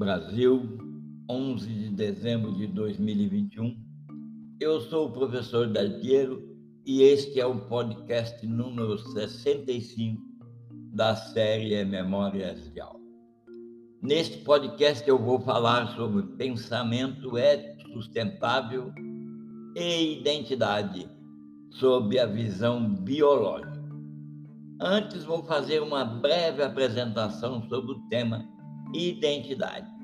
Brasil, 11 de dezembro de 2021. Eu sou o professor Daltiero e este é o podcast número 65 da série Memórias de Aula. Neste podcast eu vou falar sobre pensamento ético sustentável e identidade sob a visão biológica. Antes vou fazer uma breve apresentação sobre o tema identidade.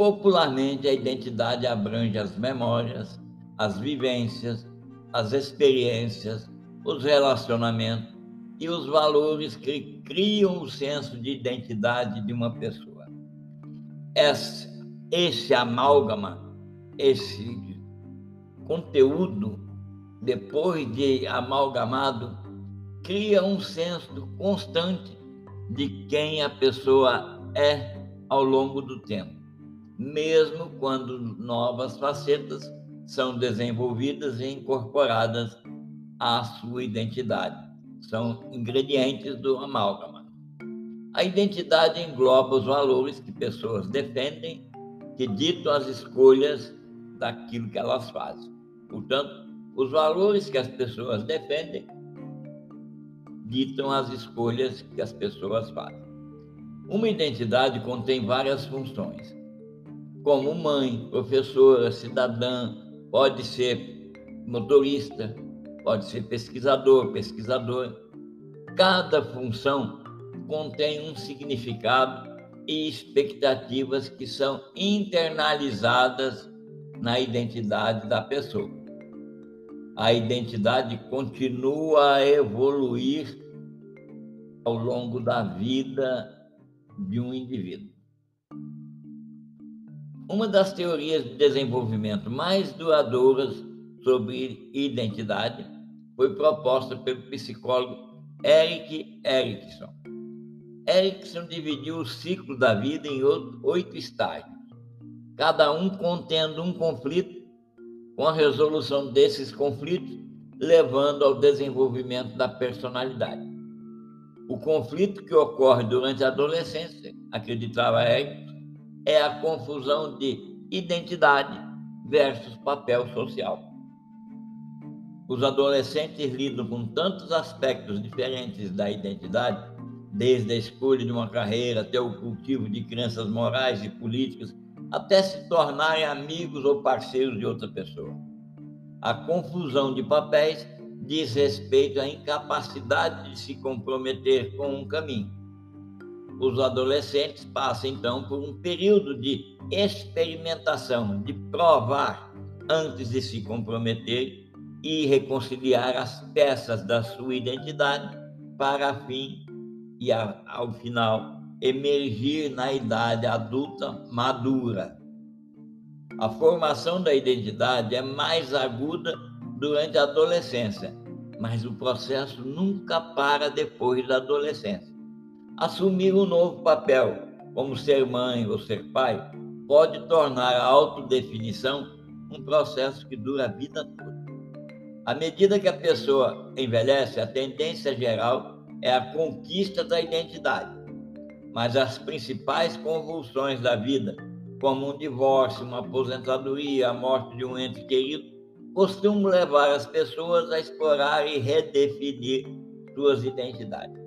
Popularmente, a identidade abrange as memórias, as vivências, as experiências, os relacionamentos e os valores que criam o senso de identidade de uma pessoa. Esse, esse amálgama, esse conteúdo, depois de amalgamado, cria um senso constante de quem a pessoa é ao longo do tempo, mesmo quando novas facetas são desenvolvidas e incorporadas à sua identidade. São ingredientes do amálgama. A identidade engloba os valores que pessoas defendem, que ditam as escolhas daquilo que elas fazem. Portanto, os valores que as pessoas defendem ditam as escolhas que as pessoas fazem. Uma identidade contém várias funções, como mãe, professora, cidadã, pode ser motorista, pode ser pesquisador, pesquisadora. Cada função contém um significado e expectativas que são internalizadas na identidade da pessoa. A identidade continua a evoluir ao longo da vida de um indivíduo. Uma das teorias de desenvolvimento mais duradouras sobre identidade foi proposta pelo psicólogo Eric Erikson. Erikson dividiu o ciclo da vida em oito estágios, cada um contendo um conflito, com a resolução desses conflitos levando ao desenvolvimento da personalidade. O conflito que ocorre durante a adolescência, acreditava Eric, é a confusão de identidade versus papel social. Os adolescentes lidam com tantos aspectos diferentes da identidade, desde a escolha de uma carreira até o cultivo de crenças morais e políticas, até se tornarem amigos ou parceiros de outra pessoa. A confusão de papéis diz respeito à incapacidade de se comprometer com um caminho. Os adolescentes passam então por um período de experimentação, de provar antes de se comprometer e reconciliar as peças da sua identidade para fim e ao final emergir na idade adulta madura. A formação da identidade é mais aguda durante a adolescência, mas o processo nunca para depois da adolescência. Assumir um novo papel, como ser mãe ou ser pai, pode tornar a autodefinição um processo que dura a vida toda. À medida que a pessoa envelhece, a tendência geral é a conquista da identidade. Mas as principais convulsões da vida, como um divórcio, uma aposentadoria, a morte de um ente querido, costumam levar as pessoas a explorar e redefinir suas identidades.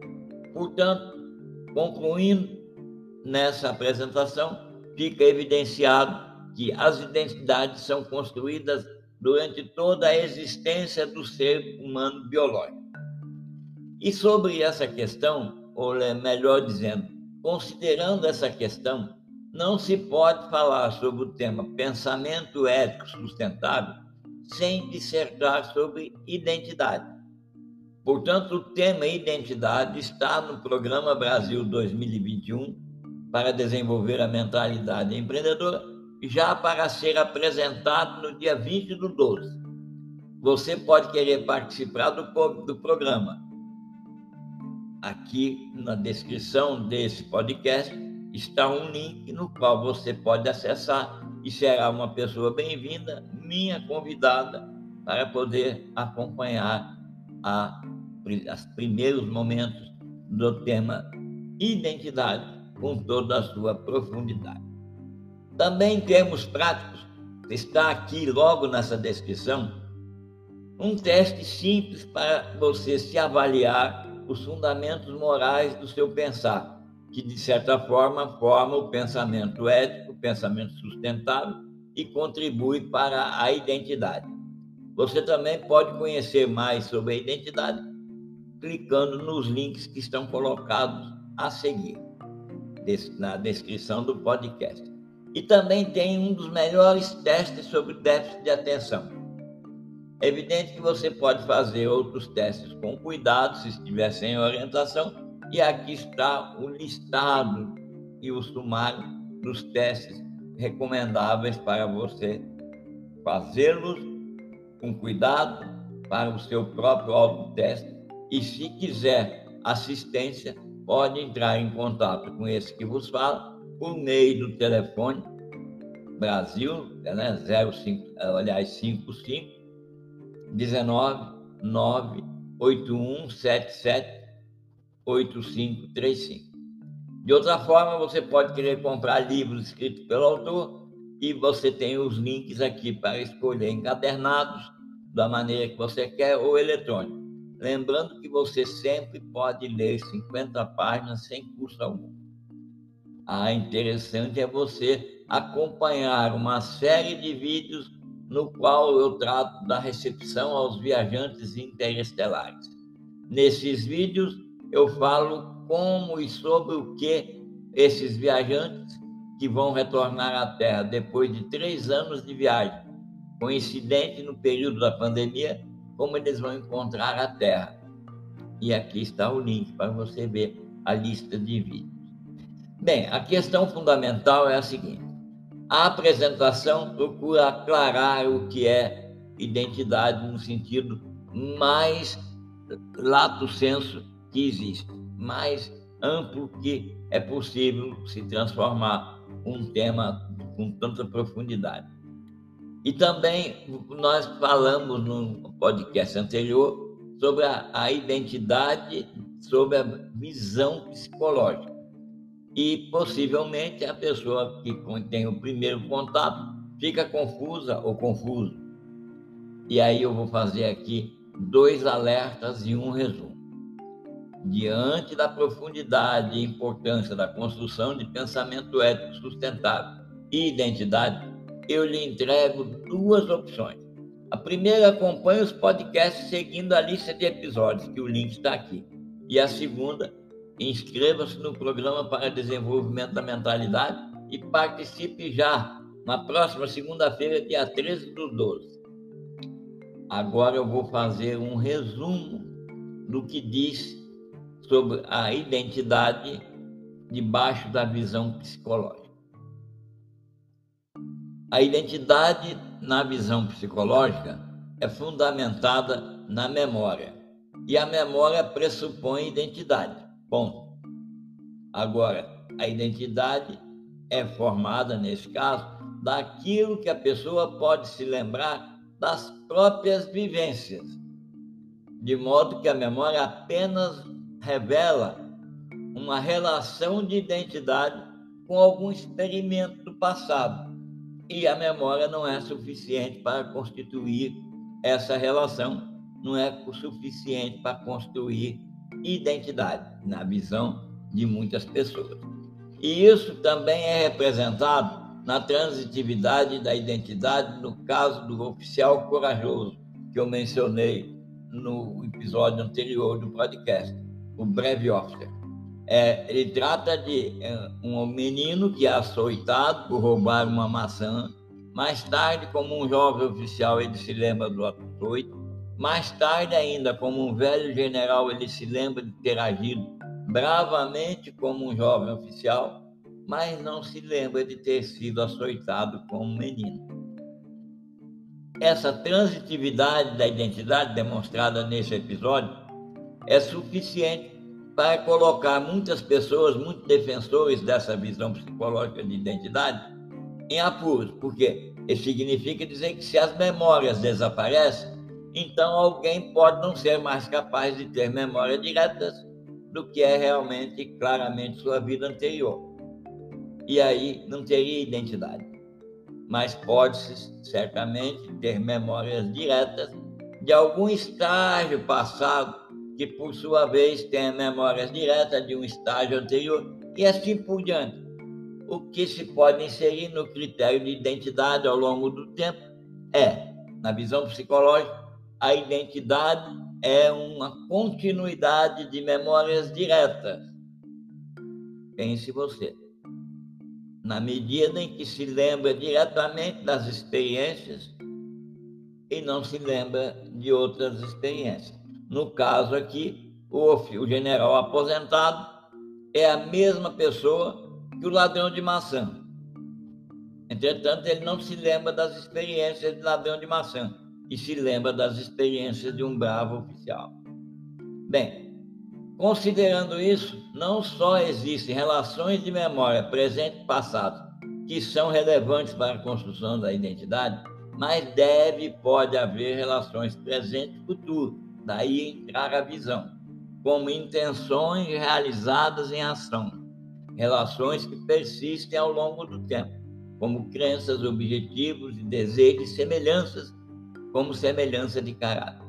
Portanto, concluindo nessa apresentação, fica evidenciado que as identidades são construídas durante toda a existência do ser humano biológico. E sobre essa questão, ou melhor dizendo, considerando essa questão, não se pode falar sobre o tema pensamento ético sustentável sem dissertar sobre identidade. Portanto, o tema identidade está no Programa Brasil 2021 para desenvolver a mentalidade empreendedora, já para ser apresentado no dia 20 do 12. Você pode querer participar do, do programa. Aqui na descrição desse podcast está um link no qual você pode acessar e será uma pessoa bem-vinda, minha convidada, para poder acompanhar a, os primeiros momentos do tema identidade com toda a sua profundidade. Também em termos práticos, está aqui logo nessa descrição um teste simples para você se avaliar os fundamentos morais do seu pensar, que de certa forma forma o pensamento ético, o pensamento sustentável e contribui para a identidade. Você também pode conhecer mais sobre a identidade clicando nos links que estão colocados a seguir na descrição do podcast. E também tem um dos melhores testes sobre déficit de atenção. É evidente que você pode fazer outros testes com cuidado, se estiver sem orientação, e aqui está o listado e o sumário dos testes recomendáveis para você fazê-los com cuidado para o seu próprio autoteste e se quiser assistência, pode entrar em contato com esse que vos fala por meio do telefone Brasil, né, 05, aliás, 55 19 9 81 77 8535. De outra forma, você pode querer comprar livros escritos pelo autor e você tem os links aqui para escolher encadernados da maneira que você quer ou eletrônico. Lembrando que você sempre pode ler 50 páginas sem custo algum. Ah, interessante é você acompanhar uma série de vídeos no qual eu trato da recepção aos viajantes interestelares. Nesses vídeos eu falo como e sobre o que esses viajantes que vão retornar à Terra depois de três anos de viagem, coincidente no período da pandemia, como eles vão encontrar a Terra. E aqui está o link para você ver a lista de vídeos. Bem, a questão fundamental é a seguinte: a apresentação procura aclarar o que é identidade no sentido mais lato senso que existe, mais amplo que é possível se transformar um tema com tanta profundidade. E também nós falamos no podcast anterior sobre a, a identidade, sobre a visão psicológica. E possivelmente a pessoa que tem o primeiro contato fica confusa ou confuso. E aí eu vou fazer aqui dois alertas e um resumo. Diante da profundidade e importância da construção de pensamento ético sustentável e identidade, eu lhe entrego duas opções. A primeira, acompanhe os podcasts seguindo a lista de episódios, que o link está aqui. E a segunda, inscreva-se no programa para desenvolvimento da mentalidade e participe já na próxima segunda-feira, dia 13 do 12. Agora eu vou fazer um resumo do que diz sobre a identidade debaixo da visão psicológica. A identidade, na visão psicológica, é fundamentada na memória. E a memória pressupõe identidade. Ponto. Agora, a identidade é formada, nesse caso, daquilo que a pessoa pode se lembrar das próprias vivências, de modo que a memória apenas revela uma relação de identidade com algum experimento do passado e a memória não é suficiente para constituir essa relação, não é suficiente para construir identidade, na visão de muitas pessoas. E isso também é representado na transitividade da identidade, no caso do oficial corajoso, que eu mencionei no episódio anterior do podcast, o breve officer. É, ele trata de é, um menino que é açoitado por roubar uma maçã. Mais tarde, como um jovem oficial, ele se lembra do açoito. Mais tarde ainda, como um velho general, ele se lembra de ter agido bravamente como um jovem oficial, mas não se lembra de ter sido açoitado como menino. Essa transitividade da identidade demonstrada nesse episódio é suficiente para colocar muitas pessoas, muitos defensores dessa visão psicológica de identidade, em apuros, porque isso significa dizer que se as memórias desaparecem, então alguém pode não ser mais capaz de ter memórias diretas do que é realmente, claramente, sua vida anterior. e aí não teria identidade. Mas pode-se certamente ter memórias diretas de algum estágio passado que, por sua vez, tenha memórias diretas de um estágio anterior e assim por diante. O que se pode inserir no critério de identidade ao longo do tempo é, na visão psicológica, a identidade é uma continuidade de memórias diretas. Pense você. Na medida em que se lembra diretamente das experiências e não se lembra de outras experiências. No caso aqui, o, o general aposentado é a mesma pessoa que o ladrão de maçã. Entretanto, ele não se lembra das experiências de ladrão de maçã e se lembra das experiências de um bravo oficial. Bem, considerando isso, não só existem relações de memória presente e passado que são relevantes para a construção da identidade, mas deve e pode haver relações presente e futuro, daí entrar a visão, como intenções realizadas em ação, relações que persistem ao longo do tempo, como crenças, objetivos e desejos semelhanças, como semelhança de caráter.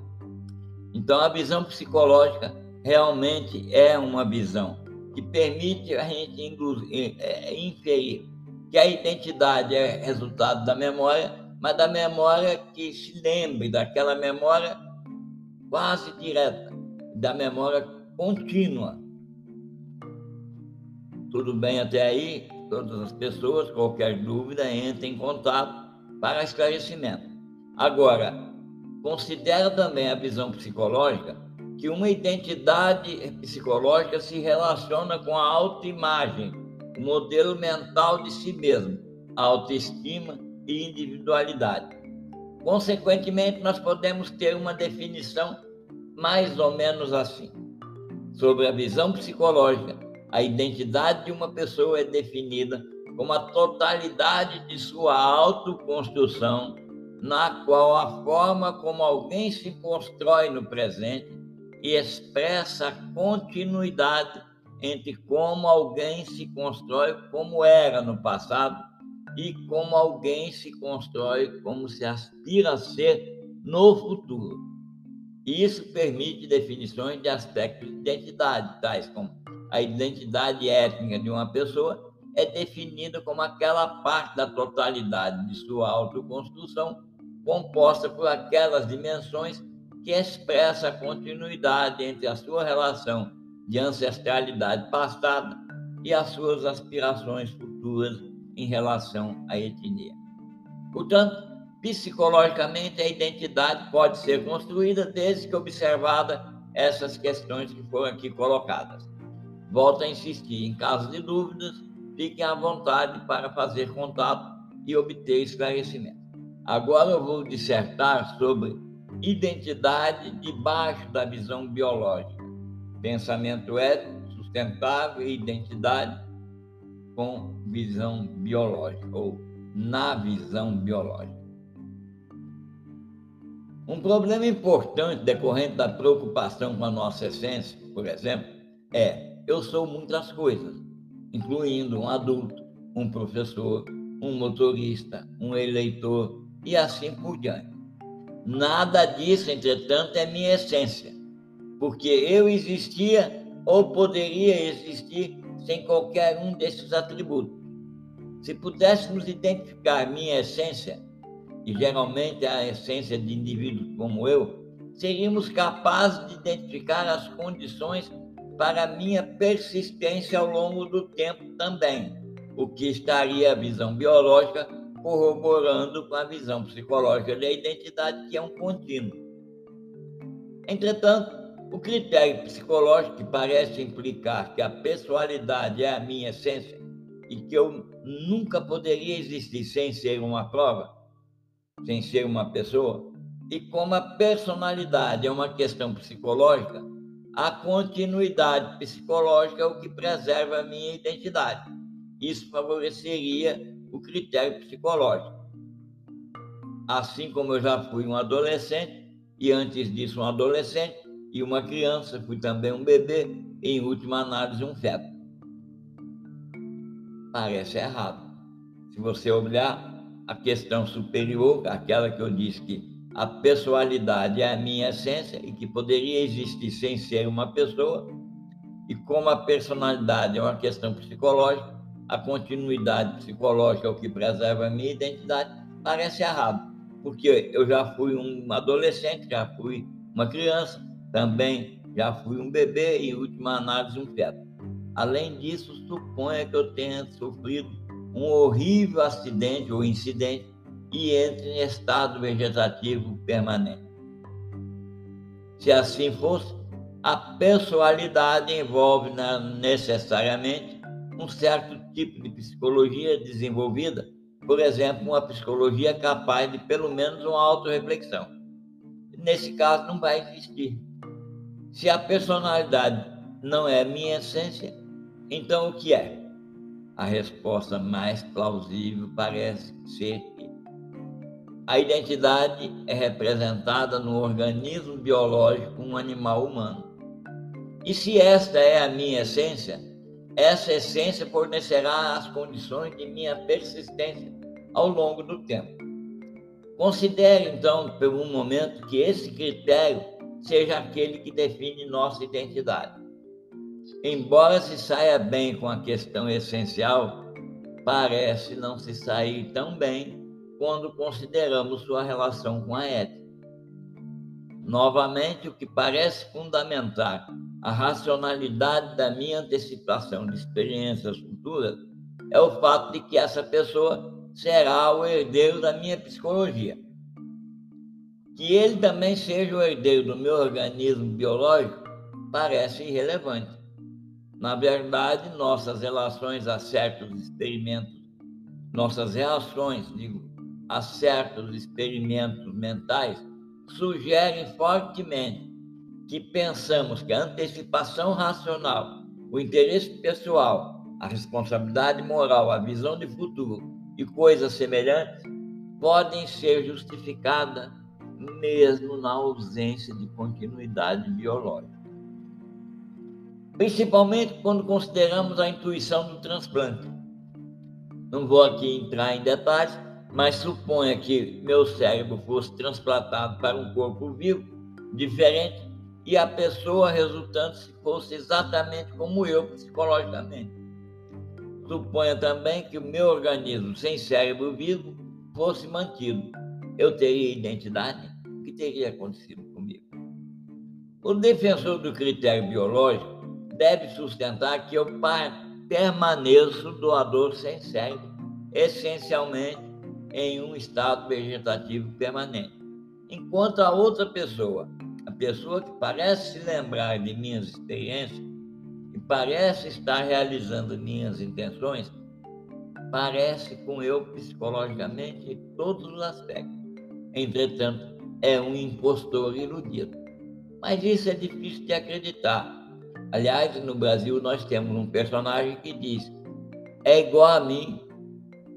Então, a visão psicológica realmente é uma visão que permite a gente é, inferir que a identidade é resultado da memória, mas da memória que se lembre daquela memória quase direta, da memória contínua. Tudo bem até aí? Todas as pessoas, qualquer dúvida, entrem em contato para esclarecimento. Agora, considera também a visão psicológica que uma identidade psicológica se relaciona com a autoimagem, o modelo mental de si mesmo, autoestima e individualidade. Consequentemente, nós podemos ter uma definição mais ou menos assim. Sobre a visão psicológica, a identidade de uma pessoa é definida como a totalidade de sua autoconstrução, na qual a forma como alguém se constrói no presente e expressa a continuidade entre como alguém se constrói como era no passado e como alguém se constrói como se aspira a ser no futuro. Isso permite definições de aspectos de identidade, tais como a identidade étnica de uma pessoa é definida como aquela parte da totalidade de sua autoconstrução composta por aquelas dimensões que expressa a continuidade entre a sua relação de ancestralidade passada e as suas aspirações futuras em relação à etnia. Portanto, psicologicamente, a identidade pode ser construída desde que observada essas questões que foram aqui colocadas. Volto a insistir, em caso de dúvidas, fiquem à vontade para fazer contato e obter esclarecimento. Agora eu vou dissertar sobre identidade debaixo da visão biológica. Pensamento ético, sustentável e identidade com visão biológica, ou na visão biológica. Um problema importante decorrente da preocupação com a nossa essência, por exemplo, é eu sou muitas coisas, incluindo um adulto, um professor, um motorista, um eleitor e assim por diante. Nada disso, entretanto, é minha essência, porque eu existia ou poderia existir sem qualquer um desses atributos. Se pudéssemos identificar minha essência, e geralmente a essência de indivíduos como eu, seríamos capazes de identificar as condições para minha persistência ao longo do tempo também, o que estaria a visão biológica corroborando com a visão psicológica da identidade, que é um contínuo. Entretanto, o critério psicológico que parece implicar que a pessoalidade é a minha essência e que eu nunca poderia existir sem ser uma prova, sem ser uma pessoa, e como a personalidade é uma questão psicológica, a continuidade psicológica é o que preserva a minha identidade. Isso favoreceria o critério psicológico. Assim como eu já fui um adolescente, e antes disso um adolescente, e uma criança, fui também um bebê, e em última análise um feto. parece errado. Se você olhar a questão superior, aquela que eu disse que a personalidade é a minha essência e que poderia existir sem ser uma pessoa, e como a personalidade é uma questão psicológica, a continuidade psicológica é o que preserva a minha identidade, parece errado, porque eu já fui um adolescente, já fui uma criança, também já fui um bebê e, em última análise, um feto. Além disso, suponha que eu tenha sofrido um horrível acidente ou incidente e entre em estado vegetativo permanente. Se assim fosse, a personalidade envolve necessariamente um certo tipo de psicologia desenvolvida, por exemplo, uma psicologia capaz de pelo menos uma autorreflexão. Nesse caso, não vai existir. Se a personalidade não é minha essência, então o que é? A resposta mais plausível parece ser que a identidade é representada no organismo biológico um animal humano. E se esta é a minha essência, essa essência fornecerá as condições de minha persistência ao longo do tempo. Considere, então, por um momento, que esse critério seja aquele que define nossa identidade. Embora se saia bem com a questão essencial, parece não se sair tão bem quando consideramos sua relação com a ética. Novamente, o que parece fundamentar a racionalidade da minha antecipação de experiências futuras é o fato de que essa pessoa será o herdeiro da minha psicologia. Que ele também seja o herdeiro do meu organismo biológico parece irrelevante. Na verdade, nossas relações a certos experimentos, nossas reações, digo, a certos experimentos mentais, sugerem fortemente que pensamos que a antecipação racional, o interesse pessoal, a responsabilidade moral, a visão de futuro e coisas semelhantes podem ser justificadas mesmo na ausência de continuidade biológica. Principalmente quando consideramos a intuição do transplante. Não vou aqui entrar em detalhes, mas suponha que meu cérebro fosse transplantado para um corpo vivo, diferente, e a pessoa resultante fosse exatamente como eu psicologicamente. Suponha também que o meu organismo sem cérebro vivo fosse mantido. Eu teria identidade? O que teria acontecido comigo? O defensor do critério biológico deve sustentar que eu permaneço doador sem cérebro, essencialmente em um estado vegetativo permanente. Enquanto a outra pessoa a pessoa que parece se lembrar de minhas experiências e parece estar realizando minhas intenções, parece com eu psicologicamente em todos os aspectos. Entretanto, é um impostor iludido. Mas isso é difícil de acreditar. Aliás, no Brasil nós temos um personagem que diz: é igual a mim,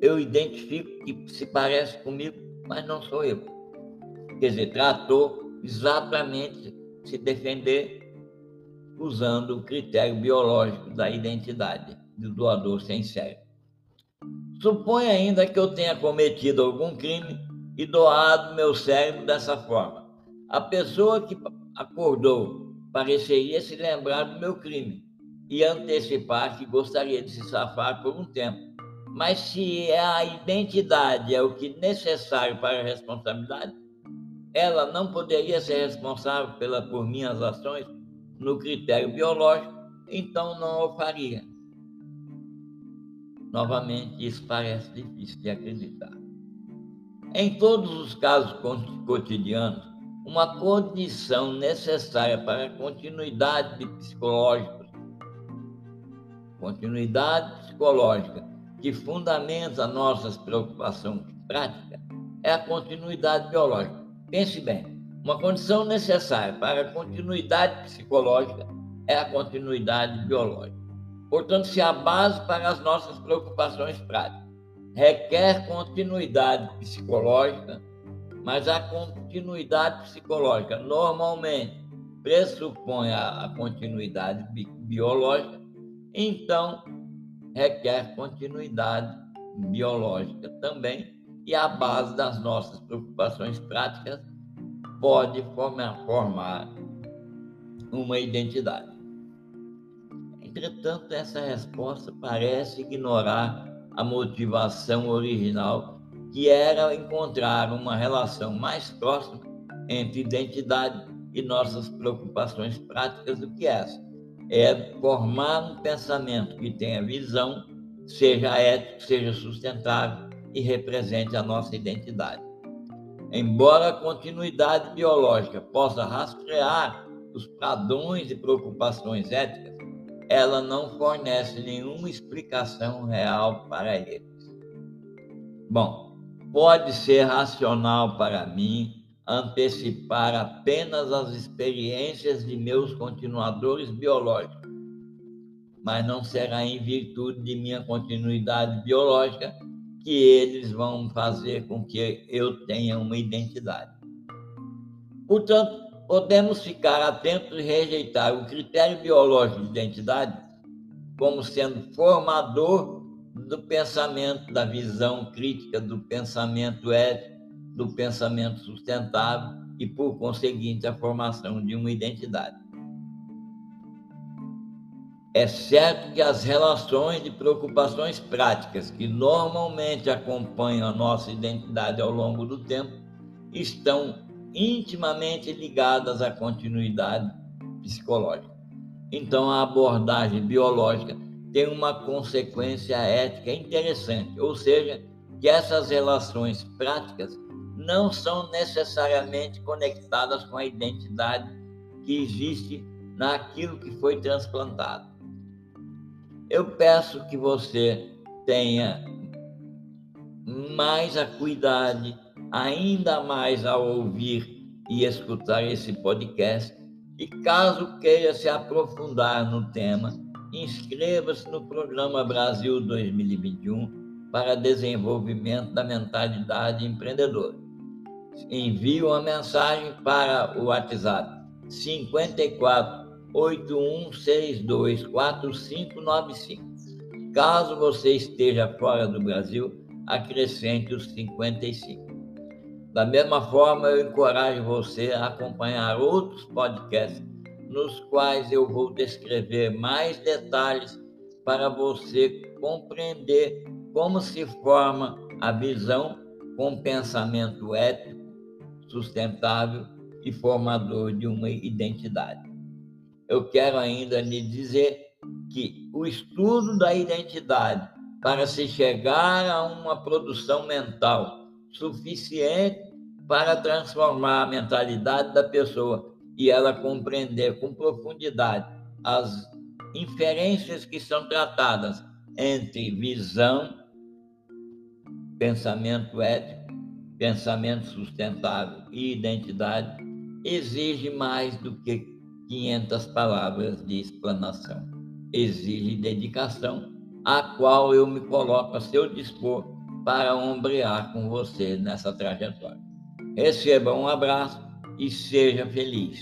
eu identifico que se parece comigo, mas não sou eu. Quer dizer, tratou exatamente se defender usando o critério biológico da identidade do doador sem cérebro. Supõe ainda que eu tenha cometido algum crime e doado meu cérebro dessa forma. A pessoa que acordou pareceria se lembrar do meu crime e antecipar que gostaria de se safar por um tempo. Mas se a identidade é o que é necessário para a responsabilidade, ela não poderia ser responsável pela, por minhas ações no critério biológico, então não o faria. Novamente, isso parece difícil de acreditar. Em todos os casos cotidianos, uma condição necessária para a continuidade psicológica, continuidade psicológica que fundamenta nossas preocupações práticas é a continuidade biológica. Pense bem, uma condição necessária para a continuidade psicológica é a continuidade biológica. Portanto, se a base para as nossas preocupações práticas requer continuidade psicológica, mas a continuidade psicológica normalmente pressupõe a, continuidade bi biológica, então requer continuidade biológica também, e a base das nossas preocupações práticas pode formar, formar uma identidade. Entretanto, essa resposta parece ignorar a motivação original, que era encontrar uma relação mais próxima entre identidade e nossas preocupações práticas do que essa. É formar um pensamento que tenha visão, seja ético, seja sustentável e represente a nossa identidade. Embora a continuidade biológica possa rastrear os padrões e preocupações éticas, ela não fornece nenhuma explicação real para eles. Bom, pode ser racional para mim antecipar apenas as experiências de meus continuadores biológicos, mas não será em virtude de minha continuidade biológica que eles vão fazer com que eu tenha uma identidade. Portanto, podemos ficar atentos e rejeitar o critério biológico de identidade como sendo formador do pensamento, da visão crítica, do pensamento ético, do pensamento sustentável e, por conseguinte, a formação de uma identidade. É certo que as relações de preocupações práticas que normalmente acompanham a nossa identidade ao longo do tempo estão intimamente ligadas à continuidade psicológica. Então, a abordagem biológica tem uma consequência ética interessante, ou seja, que essas relações práticas não são necessariamente conectadas com a identidade que existe naquilo que foi transplantado. Eu peço que você tenha mais acuidade, ainda mais ao ouvir e escutar esse podcast. E caso queira se aprofundar no tema, inscreva-se no programa Brasil 2021 para desenvolvimento da mentalidade empreendedora. Envie uma mensagem para o WhatsApp 54 8162 4595. Caso você esteja fora do Brasil, acrescente os 55. Da mesma forma, eu encorajo você a acompanhar outros podcasts nos quais eu vou descrever mais detalhes para você compreender como se forma a visão com pensamento ético, sustentável e formador de uma identidade. Eu quero ainda lhe dizer que o estudo da identidade para se chegar a uma produção mental suficiente para transformar a mentalidade da pessoa e ela compreender com profundidade as inferências que são tratadas entre visão, pensamento ético, pensamento sustentável e identidade, exige mais do que 500 palavras de explanação. Exige dedicação, a qual eu me coloco a seu dispor para ombrear com você nessa trajetória. Receba um abraço e seja feliz.